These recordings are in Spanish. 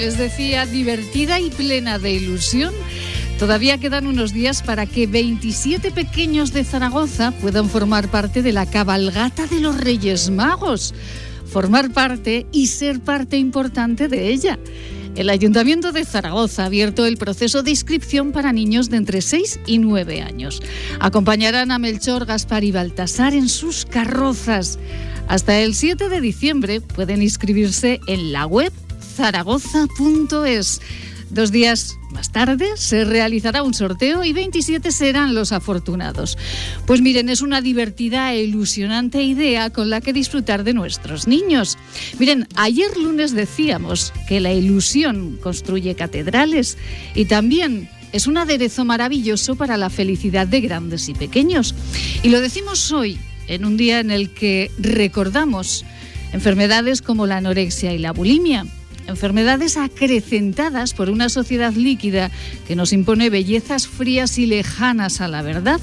les decía, divertida y plena de ilusión. Todavía quedan unos días para que 27 pequeños de Zaragoza puedan formar parte de la cabalgata de los Reyes Magos. Formar parte y ser parte importante de ella. El Ayuntamiento de Zaragoza ha abierto el proceso de inscripción para niños de entre 6 y 9 años. Acompañarán a Melchor, Gaspar y Baltasar en sus carrozas. Hasta el 7 de diciembre pueden inscribirse en la web zaragoza.es. Dos días más tarde se realizará un sorteo y 27 serán los afortunados. Pues miren, es una divertida e ilusionante idea con la que disfrutar de nuestros niños. Miren, ayer lunes decíamos que la ilusión construye catedrales y también es un aderezo maravilloso para la felicidad de grandes y pequeños. Y lo decimos hoy, en un día en el que recordamos enfermedades como la anorexia y la bulimia enfermedades acrecentadas por una sociedad líquida que nos impone bellezas frías y lejanas a la verdad.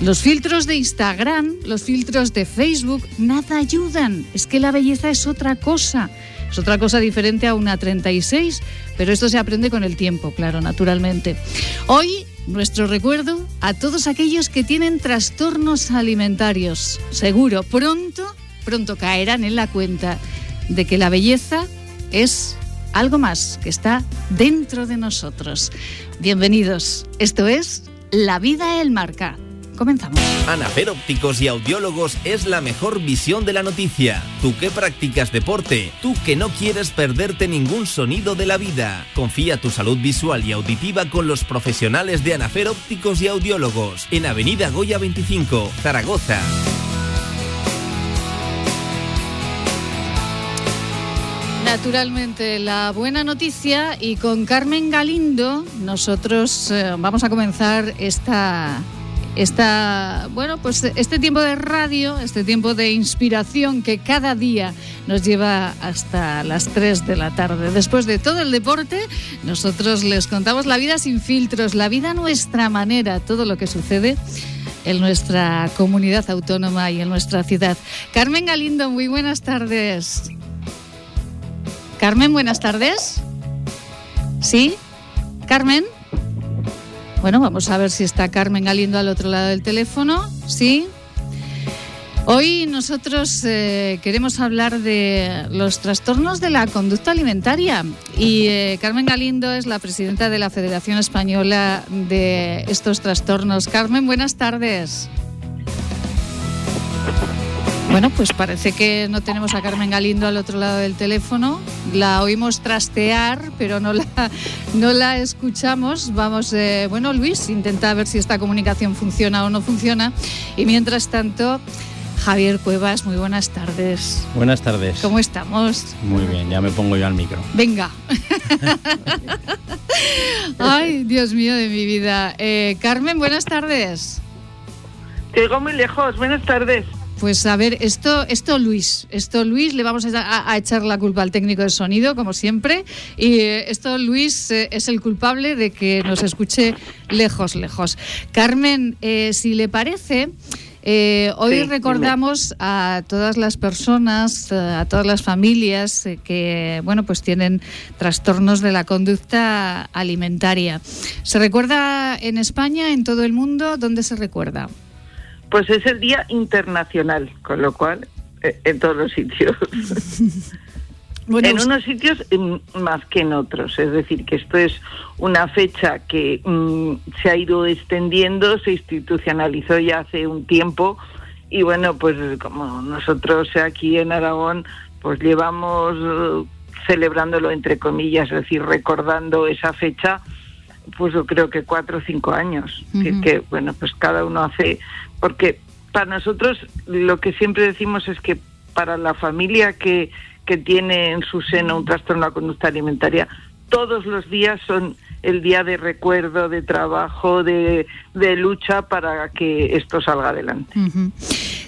Los filtros de Instagram, los filtros de Facebook, nada ayudan. Es que la belleza es otra cosa. Es otra cosa diferente a una 36, pero esto se aprende con el tiempo, claro, naturalmente. Hoy, nuestro recuerdo a todos aquellos que tienen trastornos alimentarios. Seguro, pronto, pronto caerán en la cuenta de que la belleza es algo más que está dentro de nosotros. Bienvenidos. Esto es La vida el marca. Comenzamos. Anafer Ópticos y Audiólogos es la mejor visión de la noticia. Tú que practicas deporte, tú que no quieres perderte ningún sonido de la vida. Confía tu salud visual y auditiva con los profesionales de Anafer Ópticos y Audiólogos en Avenida Goya 25, Zaragoza. Naturalmente, la buena noticia y con Carmen Galindo nosotros eh, vamos a comenzar esta, esta, bueno, pues este tiempo de radio, este tiempo de inspiración que cada día nos lleva hasta las 3 de la tarde. Después de todo el deporte, nosotros les contamos la vida sin filtros, la vida a nuestra manera, todo lo que sucede en nuestra comunidad autónoma y en nuestra ciudad. Carmen Galindo, muy buenas tardes. Carmen, buenas tardes. ¿Sí? Carmen. Bueno, vamos a ver si está Carmen Galindo al otro lado del teléfono. ¿Sí? Hoy nosotros eh, queremos hablar de los trastornos de la conducta alimentaria y eh, Carmen Galindo es la presidenta de la Federación Española de estos trastornos. Carmen, buenas tardes. Bueno, pues parece que no tenemos a Carmen Galindo al otro lado del teléfono. La oímos trastear, pero no la, no la escuchamos. Vamos, eh, bueno, Luis, intenta ver si esta comunicación funciona o no funciona. Y mientras tanto, Javier Cuevas, muy buenas tardes. Buenas tardes. ¿Cómo estamos? Muy bien, ya me pongo yo al micro. Venga. Ay, Dios mío de mi vida. Eh, Carmen, buenas tardes. Te digo muy lejos. Buenas tardes. Pues a ver, esto, esto Luis, esto Luis, le vamos a, echar la culpa al técnico de sonido, como siempre, y eh, esto Luis eh, es el culpable de que nos escuche lejos, lejos. Carmen, eh, si le parece, hoy recordamos a todas las personas, a todas las familias que, bueno, pues tienen trastornos de la conducta alimentaria. ¿Se recuerda en España, en todo el mundo? ¿Dónde se recuerda? Pues es el Día Internacional, con lo cual eh, en todos los sitios. en unos sitios mm, más que en otros, es decir, que esto es una fecha que mm, se ha ido extendiendo, se institucionalizó ya hace un tiempo y bueno, pues como nosotros aquí en Aragón pues llevamos uh, celebrándolo entre comillas, es decir, recordando esa fecha, pues yo creo que cuatro o cinco años, que bueno, pues cada uno hace porque para nosotros lo que siempre decimos es que para la familia que, que tiene en su seno un trastorno de la conducta alimentaria, todos los días son el día de recuerdo, de trabajo, de, lucha para que esto salga adelante.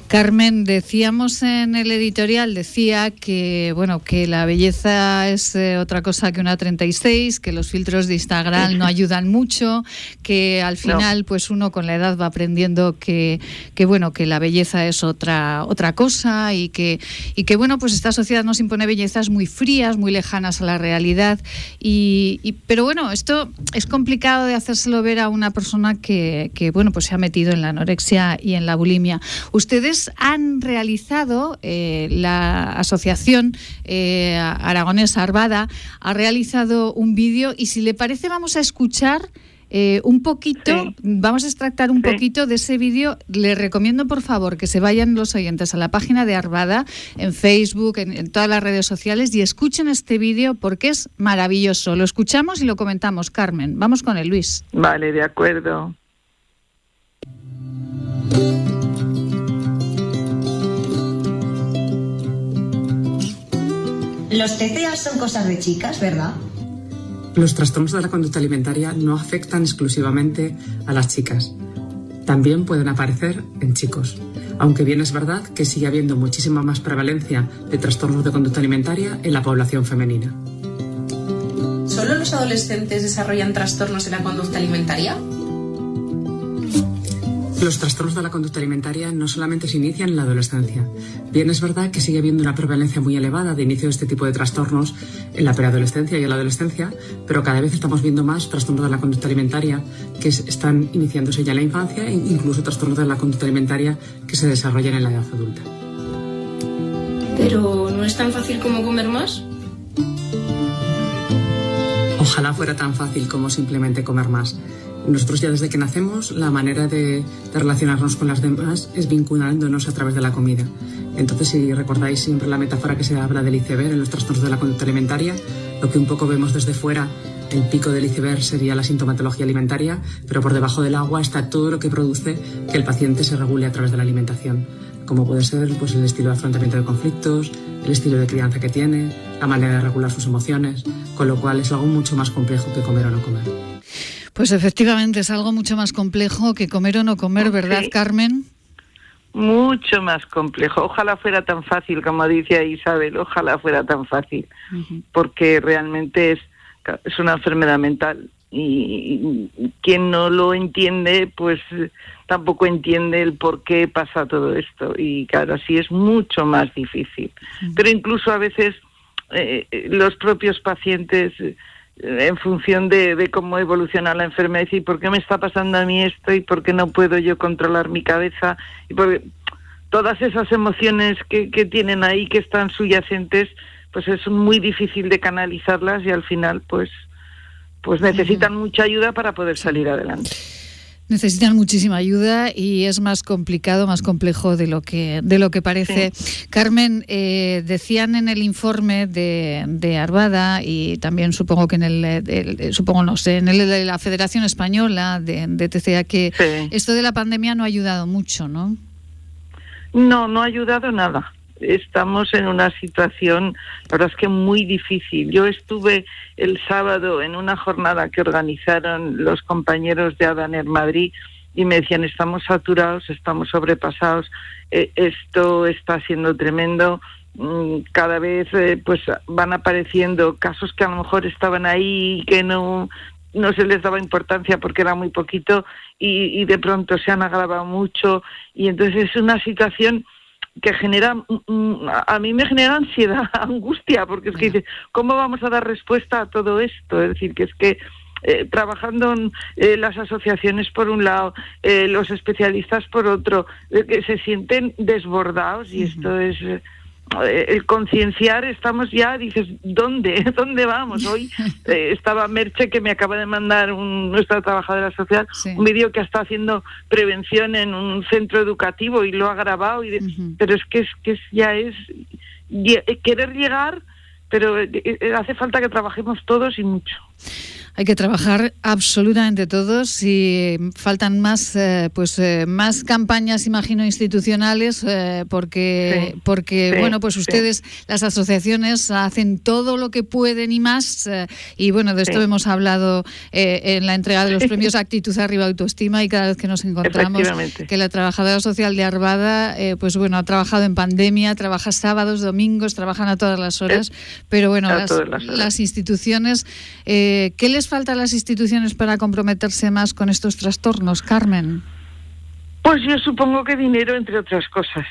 Carmen, decíamos en el editorial, decía que bueno que la belleza es eh, otra cosa que una 36, que los filtros de Instagram no ayudan mucho, que al final pues uno con la edad va aprendiendo que, que bueno que la belleza es otra otra cosa y que y que bueno pues esta sociedad nos impone bellezas muy frías, muy lejanas a la realidad y, pero bueno esto es complicado de hacérselo ver a una persona que, que bueno pues se ha metido en la anorexia y en la bulimia. Ustedes han realizado, eh, la Asociación eh, Aragonesa Arvada ha realizado un vídeo y si le parece vamos a escuchar eh, un poquito, vamos a extractar un poquito de ese vídeo. Le recomiendo, por favor, que se vayan los oyentes a la página de Arvada, en Facebook, en todas las redes sociales, y escuchen este vídeo porque es maravilloso. Lo escuchamos y lo comentamos, Carmen. Vamos con el Luis. Vale, de acuerdo. Los TCA son cosas de chicas, ¿verdad? Los trastornos de la conducta alimentaria no afectan exclusivamente a las chicas. También pueden aparecer en chicos. Aunque bien es verdad que sigue habiendo muchísima más prevalencia de trastornos de conducta alimentaria en la población femenina. ¿Solo los adolescentes desarrollan trastornos de la conducta alimentaria? Los trastornos de la conducta alimentaria no solamente se inician en la adolescencia. Bien es verdad que sigue habiendo una prevalencia muy elevada de inicio de este tipo de trastornos en la preadolescencia y en la adolescencia, pero cada vez estamos viendo más trastornos de la conducta alimentaria que están iniciándose ya en la infancia e incluso trastornos de la conducta alimentaria que se desarrollan en la edad adulta. Pero no es tan fácil como comer más. Ojalá fuera tan fácil como simplemente comer más. Nosotros ya desde que nacemos la manera de, relacionarnos con las demás es vinculándonos a través de la comida. Entonces, si recordáis siempre la metáfora que se habla del iceberg en los trastornos de la conducta alimentaria, lo que un poco vemos desde fuera, el pico del iceberg sería la sintomatología alimentaria, pero por debajo del agua está todo lo que produce que el paciente se regule a través de la alimentación, como puede ser pues, el estilo de afrontamiento de conflictos, el estilo de crianza que tiene, la manera de regular sus emociones, con lo cual es algo mucho más complejo que comer o no comer. Pues efectivamente es algo mucho más complejo que comer o no comer, ¿verdad, Carmen? Mucho más complejo. Ojalá fuera tan fácil, como dice Isabel, ojalá fuera tan fácil, porque realmente es, es una enfermedad mental y, quien no lo entiende, pues tampoco entiende el por qué pasa todo esto. Y claro, así es mucho más difícil. Pero incluso a veces eh, eh, los propios pacientes en función de, cómo evoluciona la enfermedad y por qué me está pasando a mí esto y por qué no puedo yo controlar mi cabeza y porque todas esas emociones que, que tienen ahí que están subyacentes pues es muy difícil de canalizarlas y al final pues pues necesitan mucha ayuda para poder salir adelante. Necesitan muchísima ayuda y es más complicado, más complejo de lo que, de lo que parece. Carmen, eh, decían en el informe de, de, Arvada y también supongo que en el, supongo no sé, en el de la Federación Española de, de TCA que esto de la pandemia no ha ayudado mucho, ¿no? No, no ha ayudado nada estamos en una situación, la verdad es que muy difícil. Yo estuve el sábado en una jornada que organizaron los compañeros de Adaner Madrid y me decían, estamos saturados, estamos sobrepasados, eh, esto está siendo tremendo. Mm, cada vez eh, pues van apareciendo casos que a lo mejor estaban ahí y que no no se les daba importancia porque era muy poquito y, y de pronto se han agravado mucho y entonces es una situación que genera, mm, mm, a mí me genera ansiedad, angustia, porque es que dice, ¿cómo vamos a dar respuesta a todo esto? Es decir, que es que eh, trabajando en eh, las asociaciones por un lado, eh, los especialistas por otro, que se sienten desbordados y esto es eh, el concienciar estamos ya, dices, ¿dónde? ¿Dónde vamos? Hoy eh, estaba Merche que me acaba de mandar un, nuestra trabajadora social un vídeo que está haciendo prevención en un centro educativo y lo ha grabado, y pero es que, es que ya es querer llegar, pero eh, hace falta que trabajemos todos y mucho. Hay que trabajar absolutamente todos y faltan más, eh, pues eh, más campañas, imagino, institucionales, eh, porque, porque bueno, pues ustedes, las asociaciones, hacen todo lo que pueden y más. y bueno, de esto hemos hablado en la entrega de los premios Actitud Arriba Autoestima y cada vez que nos encontramos que la trabajadora social de Arvada, pues bueno, ha trabajado en pandemia, trabaja sábados, domingos, trabajan a todas las horas, pero bueno, las, las, instituciones, ¿qué les falta a las instituciones para comprometerse más con estos trastornos, Carmen? Pues yo supongo que dinero, entre otras cosas.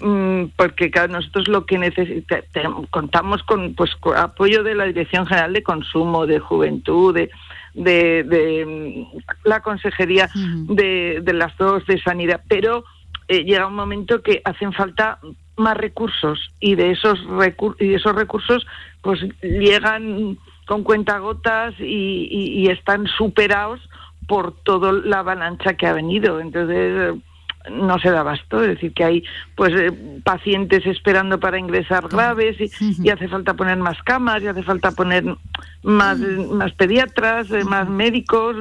Mm, porque nosotros lo que necesitamos, contamos con pues apoyo de la Dirección General de Consumo, de Juventud, de, de, mm, la Consejería de, de, las dos, de Sanidad, pero eh, llega un momento que hacen falta más recursos y de esos, y esos recursos pues llegan con cuentagotas y, y, están superados por toda la avalancha que ha venido. Entonces no se da abasto, es decir, que hay pues eh, pacientes esperando para ingresar graves y, hace falta poner más camas, y hace falta poner más, más pediatras, eh, más médicos,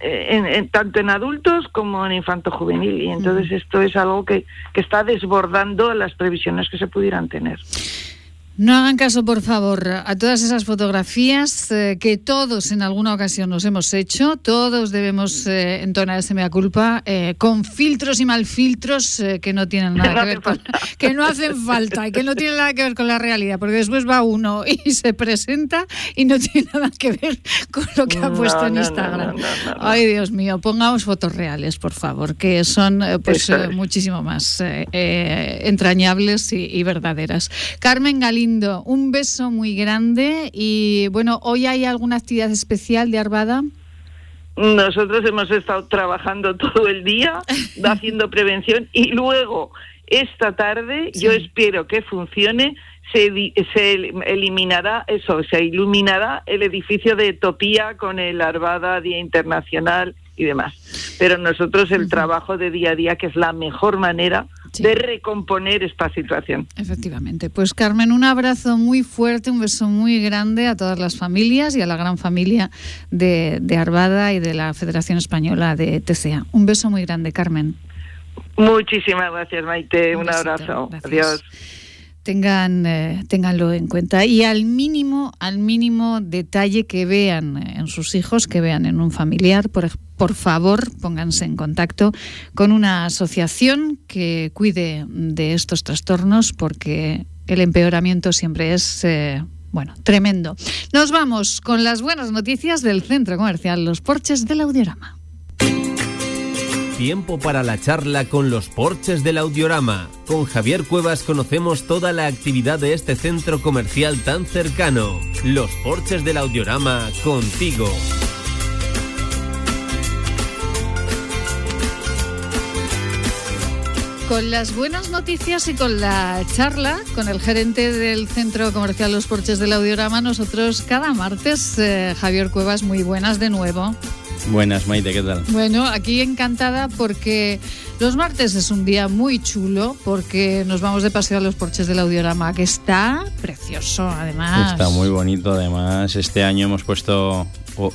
eh, en, tanto en adultos como en infanto juvenil. Y entonces esto es algo que, que está desbordando las previsiones que se pudieran tener. No hagan caso, por favor, a todas esas fotografías eh, que todos en alguna ocasión nos hemos hecho. Todos debemos eh, entonar ese mea culpa eh, con filtros y mal filtros que no tienen nada que ver con, que no hacen falta y que no tienen nada que ver con la realidad, porque después va uno y se presenta y no tiene nada que ver con lo que ha puesto en Instagram. Ay, Dios mío, pongamos fotos reales, por favor, que son pues muchísimo más entrañables y, y verdaderas. Carmen Galín un beso muy grande y bueno, ¿hoy hay alguna actividad especial de Arvada? Nosotros hemos estado trabajando todo el día haciendo prevención y luego esta tarde yo espero que funcione se, se, eliminará eso, se iluminará el edificio de Topía con el Arvada Día Internacional y demás. Pero nosotros el trabajo de día a día, que es la mejor manera de recomponer esta situación. Efectivamente. Pues Carmen, un abrazo muy fuerte, un beso muy grande a todas las familias y a la gran familia de, de Arvada y de la Federación Española de TCA. Un beso muy grande, Carmen. Muchísimas gracias, Maite. Un, abrazo. Adiós tengan eh, tenganlo en cuenta y al mínimo al mínimo detalle que vean en sus hijos que vean en un familiar por, por favor pónganse en contacto con una asociación que cuide de estos trastornos porque el empeoramiento siempre es eh, bueno, tremendo. Nos vamos con las buenas noticias del centro comercial Los Porches del Audiorama tiempo para la charla con los porches del Audiorama. Con Javier Cuevas conocemos toda la actividad de este centro comercial tan cercano. Los porches del Audiorama contigo. Con las buenas noticias y con la charla con el gerente del Centro Comercial Los Porches del Audiorama, nosotros cada martes, eh, Javier Cuevas, muy buenas de nuevo. Buenas, Maite, ¿qué tal? Bueno, aquí encantada porque los martes es un día muy chulo porque nos vamos de paseo a los porches del Audiorama, que está precioso, además. Está muy bonito, además. Este año hemos puesto,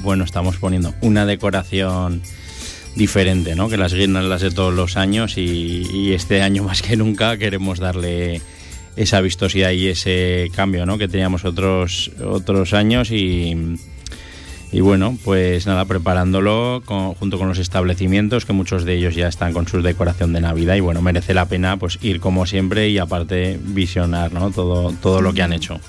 bueno, estamos poniendo una decoración diferente, ¿no? Que las guirnaldas de todos los años y, y este año más que nunca queremos darle esa vistosidad y ese cambio, ¿no? Que teníamos otros otros años y y bueno, pues nada, preparándolo junto con los establecimientos, que muchos de ellos ya están con su decoración de Navidad y bueno, merece la pena pues ir como siempre y aparte visionar ¿no? todo, todo lo que han hecho.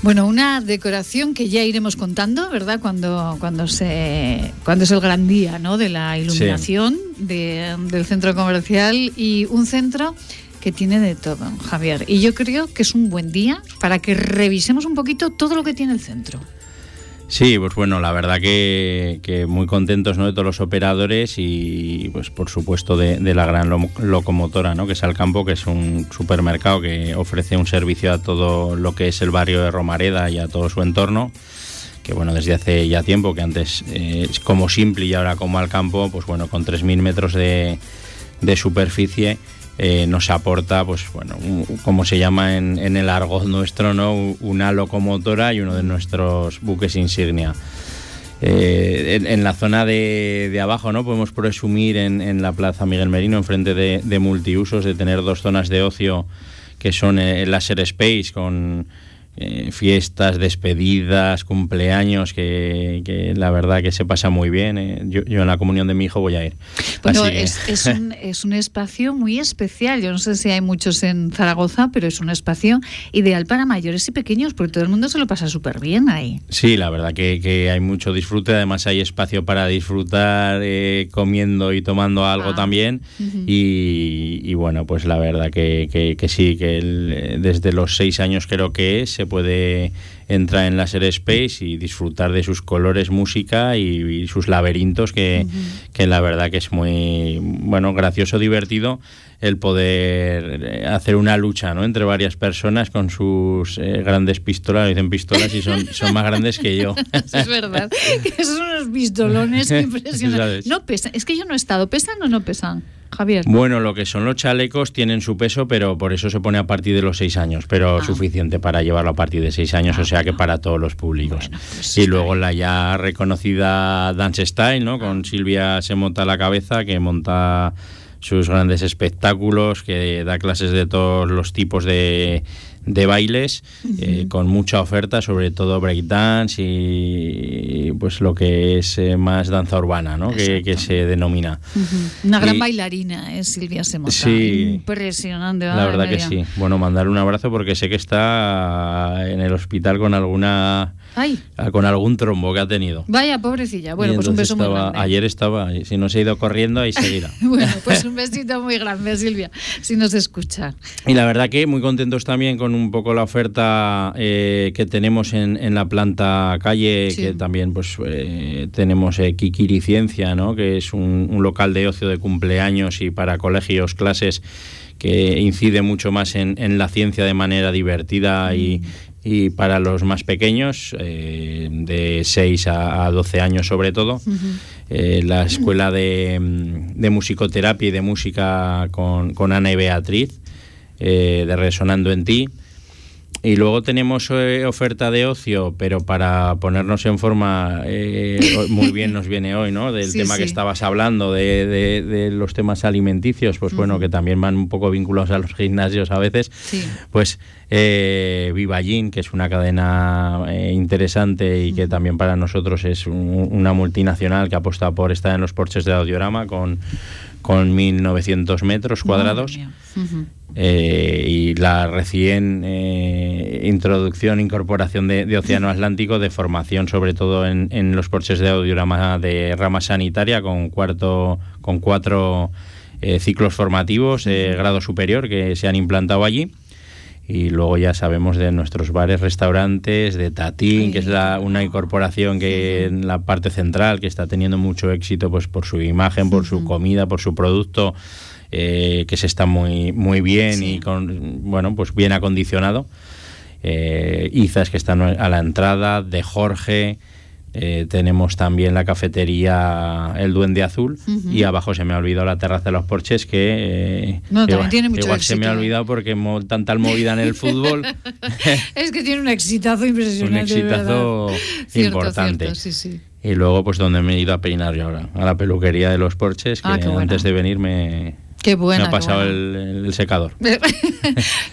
Bueno, una decoración que ya iremos contando, ¿verdad? Cuando, cuando, se, cuando es el gran día ¿no? de la iluminación del centro comercial y un centro que tiene de todo, Javier. Y yo creo que es un buen día para que revisemos un poquito todo lo que tiene el centro. Sí, pues bueno, la verdad que, muy contentos ¿no? de todos los operadores y pues por supuesto de, la gran locomotora, ¿no? que es Alcampo, que es un supermercado que ofrece un servicio a todo lo que es el barrio de Romareda y a todo su entorno que bueno, desde hace ya tiempo, que antes eh, como simple y ahora como Alcampo, pues bueno, con 3.000 metros de, de superficie eh, nos aporta, pues bueno, como se llama en, el argot nuestro, ¿no? Una locomotora y uno de nuestros buques insignia. Eh, en, la zona de, abajo, ¿no? Podemos presumir en, la Plaza Miguel Merino, enfrente de, de multiusos, de tener dos zonas de ocio que son el Laser Space con eh, fiestas, despedidas, cumpleaños, que, la verdad que se pasa muy bien. Eh. Yo, en la comunión de mi hijo voy a ir. Bueno, es, un, espacio muy especial. Yo no sé si hay muchos en Zaragoza, pero es un espacio ideal para mayores y pequeños, porque todo el mundo se lo pasa súper bien ahí. Sí, la verdad que, hay mucho disfrute. Además hay espacio para disfrutar eh, comiendo y tomando algo ah, también. y, bueno, pues la verdad que, sí, que desde los seis años creo que es, puede entrar en Laser Space y disfrutar de sus colores, música y, sus laberintos, que, la verdad que es muy bueno, gracioso, divertido el poder eh, hacer una lucha ¿no? entre varias personas con sus eh, grandes pistolas, dicen pistolas y son, son más grandes que yo. es verdad, que son unos pistolones impresionantes. No pesan, es que yo no he estado, ¿pesan o no pesan? Javier. Bueno, lo que son los chalecos tienen su peso, pero por eso se pone a partir de los seis años, pero ah. suficiente para llevarlo a partir de seis años, o sea que para todos los públicos. Pues y luego la ya reconocida Dance Style, ¿no? Con Silvia se monta la cabeza, que monta sus grandes espectáculos, que da clases de todos los tipos de, de bailes, eh, con mucha oferta, sobre todo breakdance y pues lo que es eh, más danza urbana, ¿no? que, se denomina. Una gran bailarina es Silvia Semota. Sí, impresionante. La verdad que sí. Bueno, mandar un abrazo porque sé que está en el hospital con alguna Ah, con algún trombo que ha tenido. Vaya, pobrecilla. Bueno, pues un beso muy grande. Ayer estaba, si no se ha ido corriendo, ahí seguirá. bueno, pues un besito muy grande, Silvia, si nos escucha. Y la verdad que muy contentos también con un poco la oferta eh, que tenemos en, la planta calle, que también pues eh, tenemos eh, Kikiri Ciencia, ¿no? que es un, local de ocio de cumpleaños y para colegios, clases que incide mucho más en, la ciencia de manera divertida y, mm y para los más pequeños, eh, de 6 a, 12 años sobre todo, eh, la escuela de, de, musicoterapia y de música con, con Ana y Beatriz, eh, de Resonando en Ti. Y luego tenemos eh, oferta de ocio, pero para ponernos en forma, eh, muy bien nos viene hoy, ¿no? Del tema que estabas hablando, de, los temas alimenticios, pues bueno, que también van un poco vinculados a los gimnasios a veces. Pues eh, que es una cadena eh, interesante y que también para nosotros es una multinacional que apuesta por estar en los porches de audiorama con con 1.900 metros cuadrados. Eh, y la recién eh, introducción, incorporación de, Océano Atlántico de formación, sobre todo en, los porches de audiorama de rama sanitaria, con, cuarto, con cuatro eh, ciclos formativos de grado superior que se han implantado allí. Y luego ya sabemos de nuestros bares, restaurantes, de Tatín, que es la, una incorporación que en la parte central que está teniendo mucho éxito pues por su imagen, por su comida, por su producto eh, que se está muy muy bien y con bueno pues bien acondicionado. Eh, Izas que están a la entrada, de Jorge, eh, tenemos también la cafetería El Duende Azul y abajo se me ha olvidado la terraza de los Porches que, eh, no, también tiene mucho igual se me ha ¿eh? olvidado porque tanta movida en el fútbol. es que tiene un exitazo impresionante. Un exitazo importante. Y luego pues donde me he ido a peinar yo ahora, a la peluquería de los Porches, que ah, antes de venir me, Qué me ha pasado el, secador.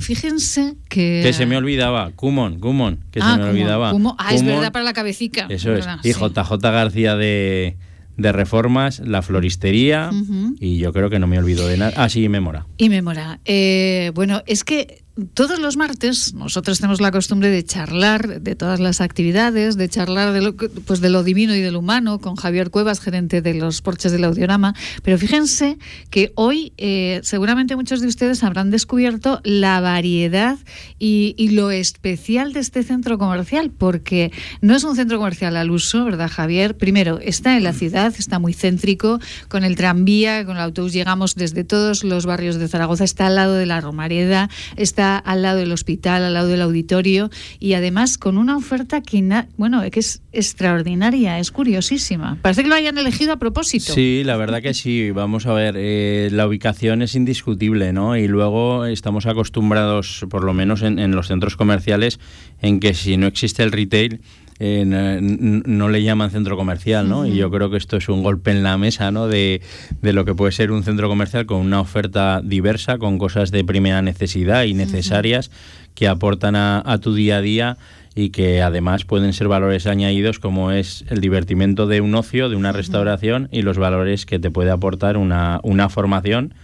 fíjense que... Que se me olvidaba, Cumon, Cumon, que se ah, me olvidaba. Ah, es verdad, para la cabecica. Eso es. y JJ García de, de Reformas, la floristería, y yo creo que no me olvido de nada. Ah, sí, y Memora. Y Memora. Eh, bueno, es que todos los martes nosotros tenemos la costumbre de charlar de todas las actividades, de charlar de lo, pues de lo divino y de lo humano con Javier Cuevas, gerente de los porches del audiorama. Pero fíjense que hoy eh, seguramente muchos de ustedes habrán descubierto la variedad y, y, lo especial de este centro comercial, porque no es un centro comercial al uso, ¿verdad, Javier? Primero, está en la ciudad, está muy céntrico, con el tranvía, con el autobús llegamos desde todos los barrios de Zaragoza, está al lado de la Romareda, está al lado del hospital, al lado del auditorio y además con una oferta que, bueno, que es extraordinaria, es curiosísima. Parece que lo hayan elegido a propósito. Sí, la verdad que sí. Vamos a ver, eh, la ubicación es indiscutible, ¿no? Y luego estamos acostumbrados, por lo menos en, en los centros comerciales, en que si no existe el retail, eh, no, le llaman centro comercial, ¿no? Y yo creo que esto es un golpe en la mesa, ¿no? De, lo que puede ser un centro comercial con una oferta diversa, con cosas de primera necesidad y necesarias que aportan a, tu día a día y que además pueden ser valores añadidos como es el divertimento de un ocio, de una restauración y los valores que te puede aportar una, una formación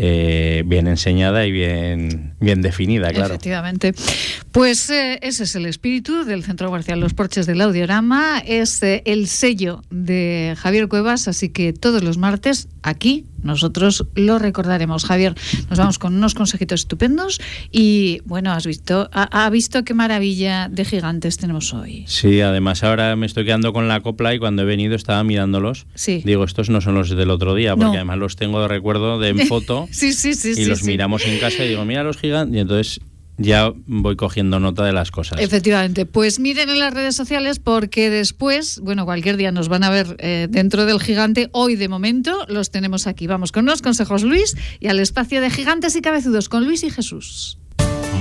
eh, bien enseñada y bien, bien definida, claro. Efectivamente. Pues eh, ese es el espíritu del Centro Comercial Los Porches del Audiorama, es eh, el sello de Javier Cuevas, así que todos los martes aquí nosotros lo recordaremos. Javier, nos vamos con unos consejitos estupendos y bueno, has visto, ha, visto qué maravilla de gigantes tenemos hoy. Sí, además ahora me estoy quedando con la copla y cuando he venido estaba mirándolos. Sí. Digo, estos no son los del otro día, porque además los tengo de recuerdo de en foto. sí, sí, sí. Y los miramos en casa y digo, mira los gigantes. Y entonces ya voy cogiendo nota de las cosas. Efectivamente, pues miren en las redes sociales porque después, bueno, cualquier día nos van a ver eh, dentro del gigante. Hoy de momento los tenemos aquí. Vamos con los consejos Luis y al espacio de gigantes y cabezudos con Luis y Jesús.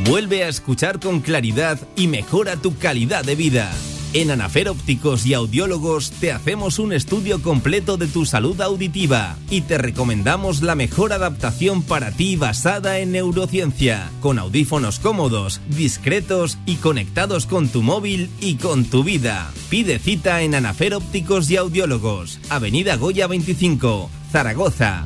Vuelve a escuchar con claridad y mejora tu calidad de vida. En Anafer Ópticos y Audiólogos te hacemos un estudio completo de tu salud auditiva y te recomendamos la mejor adaptación para ti basada en neurociencia, con audífonos cómodos, discretos y conectados con tu móvil y con tu vida. Pide cita en Anafer Ópticos y Audiólogos, Avenida Goya 25, Zaragoza.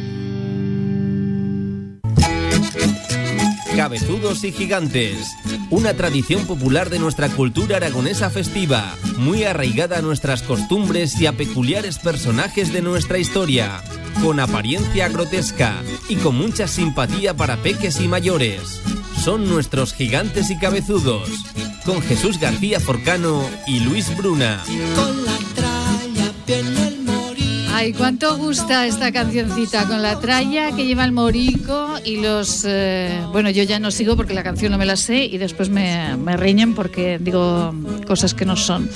Cabezudos y Gigantes, una tradición popular de nuestra cultura aragonesa festiva, muy arraigada a nuestras costumbres y a peculiares personajes de nuestra historia, con apariencia grotesca y con mucha simpatía para peques y mayores. Son nuestros gigantes y cabezudos, con Jesús García Forcano y Luis Bruna. Ay, cuánto gusta esta cancioncita con la tralla que lleva el morico y los... Eh, bueno, yo ya no sigo porque la canción no me la sé y después me, me riñen porque digo cosas que no son.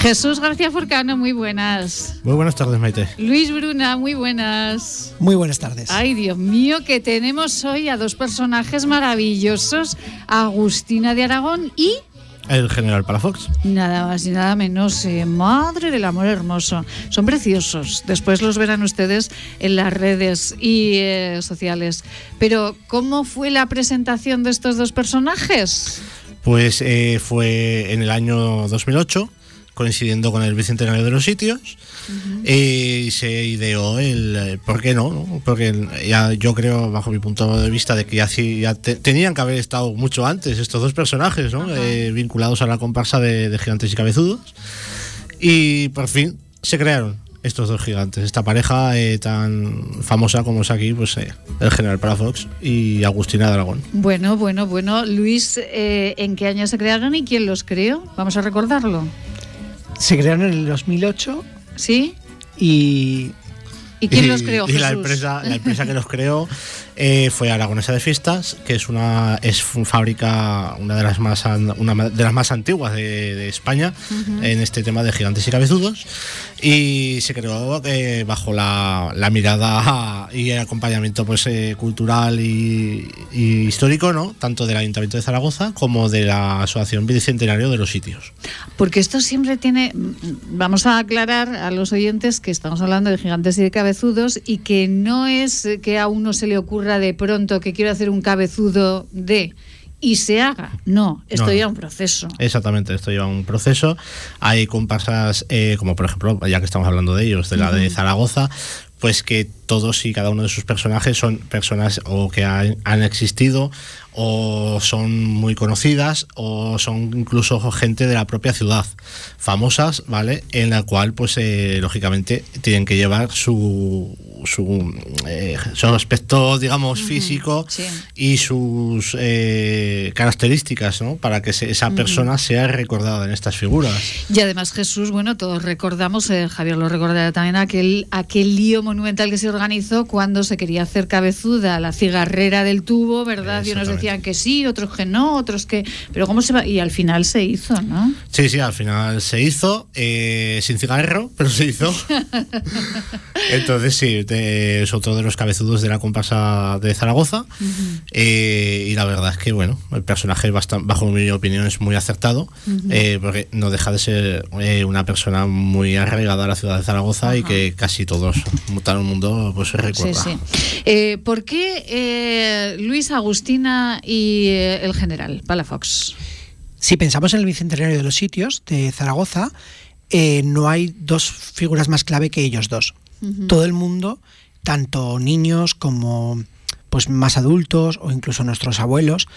Jesús García Forcano, muy buenas. Muy buenas tardes, Maite. Luis Bruna, muy buenas. Muy buenas tardes. Ay, Dios mío, que tenemos hoy a dos personajes maravillosos, Agustina de Aragón y el general Palafox. Nada más y nada menos. Eh, madre del amor hermoso. Son preciosos. Después los verán ustedes en las redes y eh, sociales. Pero, ¿cómo fue la presentación de estos dos personajes? Pues eh, fue en el año 2008 coincidiendo con el bicentenario de los sitios y se ideó el eh, por qué no, porque ya yo creo bajo mi punto de vista de que ya, ya tenían que haber estado mucho antes estos dos personajes ¿no? Eh, vinculados a la comparsa de, gigantes y cabezudos y por fin se crearon estos dos gigantes, esta pareja eh, tan famosa como es aquí, pues el general Parafox y Agustina Dragón. Bueno, bueno, bueno. Luis, ¿en qué año se crearon y quién los creó? Vamos a recordarlo. Se crearon en el 2008. ¿Sí? Y ¿Y quién los creó? Y la empresa, la empresa que los creó eh, fue Aragonesa de Fiestas, que es una es fábrica, una de las más una de las más antiguas de, España en este tema de gigantes y cabezudos. Y se creó eh, bajo la, mirada y el acompañamiento pues, eh, cultural y, histórico, ¿no? tanto del Ayuntamiento de Zaragoza como de la Asociación Bicentenario de los Sitios. Porque esto siempre tiene, vamos a aclarar a los oyentes que estamos hablando de gigantes y de cabezudos y que no es que a uno se le ocurra de pronto que quiero hacer un cabezudo de y se haga. No, esto lleva un proceso. Exactamente, esto lleva un proceso. Hay comparsas, eh, como por ejemplo, ya que estamos hablando de ellos, de la de Zaragoza, pues que todos y cada uno de sus personajes son personas o que han, han existido o son muy conocidas o son incluso gente de la propia ciudad famosas vale en la cual pues eh, lógicamente tienen que llevar su su, eh, su aspecto digamos físico y sus eh, características ¿no? para que esa persona sea recordada en estas figuras. Y además Jesús bueno todos recordamos Javier lo recordará también aquel aquel lío monumental que se organizó cuando se quería hacer cabezuda la cigarrera del tubo verdad y nos decían que sí, otros que no, otros que... Pero ¿cómo se va? Y al final se hizo, ¿no? Sí, sí, al final se hizo, eh, sin cigarro, pero se hizo. Entonces sí, es otro de los cabezudos de la comparsa de Zaragoza. Eh, y la verdad es que, bueno, el personaje, bastante, bajo mi opinión, es muy acertado, eh, porque no deja de ser una persona muy arraigada a la ciudad de Zaragoza y que casi todos, todo el mundo, pues se recuerda. Sí, sí. ¿Por qué Luis, Agustina y eh, el general Palafox. Si pensamos en el bicentenario de los sitios de Zaragoza, eh, no hay dos figuras más clave que ellos dos. Todo el mundo, tanto niños como pues más adultos o incluso nuestros abuelos,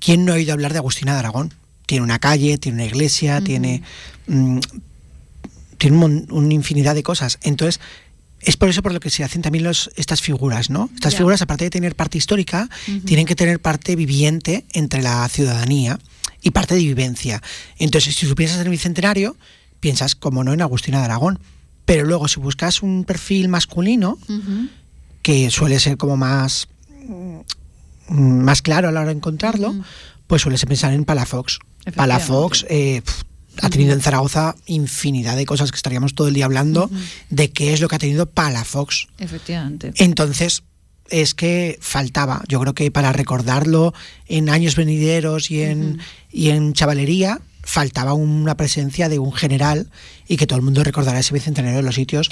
¿quién no ha oído hablar de Agustina de Aragón? Tiene una calle, tiene una iglesia, tiene, mm, tiene una infinidad de cosas. Entonces, es por eso por lo que se hacen también los, estas figuras, ¿no? Estas figuras, aparte de tener parte histórica, tienen que tener parte viviente entre la ciudadanía y parte de vivencia. Entonces, si tú piensas en el Bicentenario, piensas, como no, en Agustina de Aragón. Pero luego, si buscas un perfil masculino, que suele ser como más, mm, más claro a la hora de encontrarlo, pues suele pensar en Palafox. Palafox, eh, ha tenido en Zaragoza infinidad de cosas que estaríamos todo el día hablando de qué es lo que ha tenido Palafox. Efectivamente. Entonces, es que faltaba. Yo creo que para recordarlo en años venideros y en, y en chavalería, faltaba una presencia de un general y que todo el mundo recordará ese bicentenario de los sitios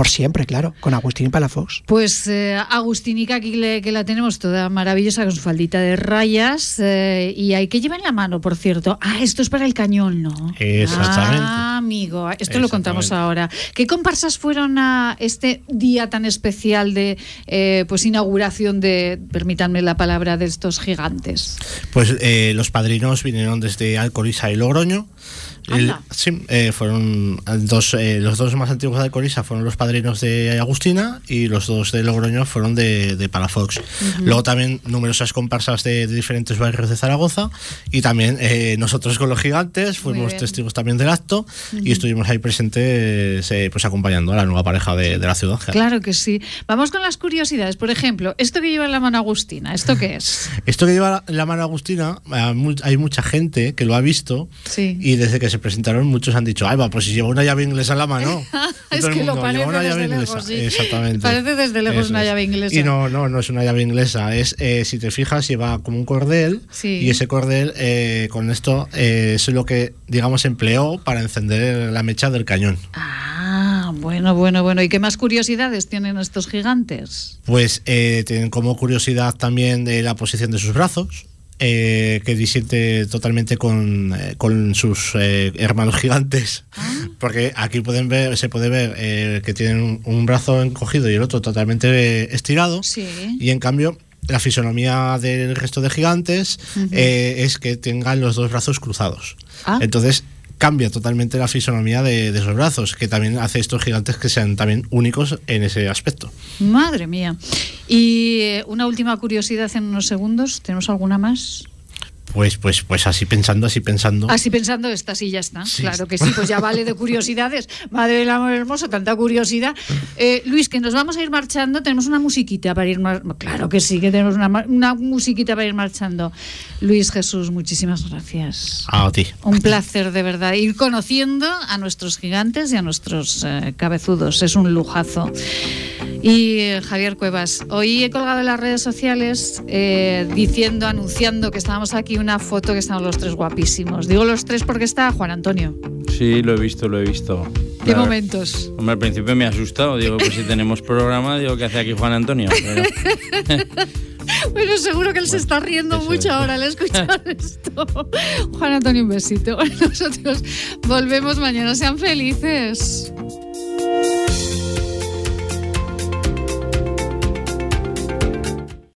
por siempre, claro, con Agustín y Palafox. Pues eh, Agustinica aquí que la tenemos toda maravillosa con su faldita de rayas eh, y hay que llevar en la mano, por cierto. Ah, esto es para el cañón, ¿no? Exactamente. Ah, amigo, esto lo contamos ahora. ¿Qué comparsas fueron a este día tan especial de eh, pues inauguración de, permítanme la palabra, de estos gigantes? Pues los padrinos vinieron desde Alcoriza y Logroño sí, eh, fueron dos, eh, los dos más antiguos de Alcoriza fueron los padrinos de Agustina y los dos de Logroño fueron de, de Palafox. Luego también numerosas comparsas de, diferentes barrios de Zaragoza y también eh, nosotros con los gigantes fuimos testigos también del acto y estuvimos ahí presentes pues acompañando a la nueva pareja de, la ciudad. Claro que sí. Vamos con las curiosidades. Por ejemplo, esto que lleva en la mano Agustina, ¿esto qué es? esto que lleva en la mano Agustina, hay mucha gente que lo ha visto y desde que se presentaron, muchos han dicho, ay, va, pues si lleva una llave inglesa en la mano. es que lo parece una llave desde inglesa. Lejos, Exactamente. Parece desde lejos una llave inglesa. Y no, no, no es una llave inglesa. Es, eh, si te fijas, lleva como un cordel. Y ese cordel, eh, con esto, eh, es lo que, digamos, empleó para encender la mecha del cañón. Ah, bueno, bueno, bueno. ¿Y qué más curiosidades tienen estos gigantes? Pues tienen como curiosidad también de la posición de sus brazos eh, que disiente totalmente con, eh, con sus eh, hermanos gigantes. Ah. Porque aquí pueden ver, se puede ver eh, que tienen un, brazo encogido y el otro totalmente estirado. Y en cambio, la fisonomía del resto de gigantes es que tengan los dos brazos cruzados. Ah. Entonces, cambia totalmente la fisonomía de, esos brazos, que también hace estos gigantes que sean también únicos en ese aspecto. Madre mía. Y eh, una última curiosidad en unos segundos, ¿tenemos alguna más? Pues, pues, pues así pensando, así pensando. Así pensando estás y ya está. Claro que sí, pues ya vale de curiosidades. Madre del amor hermoso, tanta curiosidad. Eh, Luis, que nos vamos a ir marchando, tenemos una musiquita para ir marchando. Claro que sí, que tenemos una, una, musiquita para ir marchando. Luis Jesús, muchísimas gracias. A ti. Un placer de verdad ir conociendo a nuestros gigantes y a nuestros eh, cabezudos. Es un lujazo. Y eh, Javier Cuevas, hoy he colgado en las redes sociales diciendo, anunciando que estábamos aquí una foto que estamos los tres guapísimos. Digo los tres porque está Juan Antonio. Sí, lo he visto, lo he visto. ¿Qué momentos? Hombre, al principio me ha asustado. Digo, pues si tenemos programa, digo, ¿qué hace aquí Juan Antonio? Bueno, seguro que él se está riendo mucho ahora al escuchar esto. Juan Antonio, un besito. Nosotros volvemos mañana. Sean felices.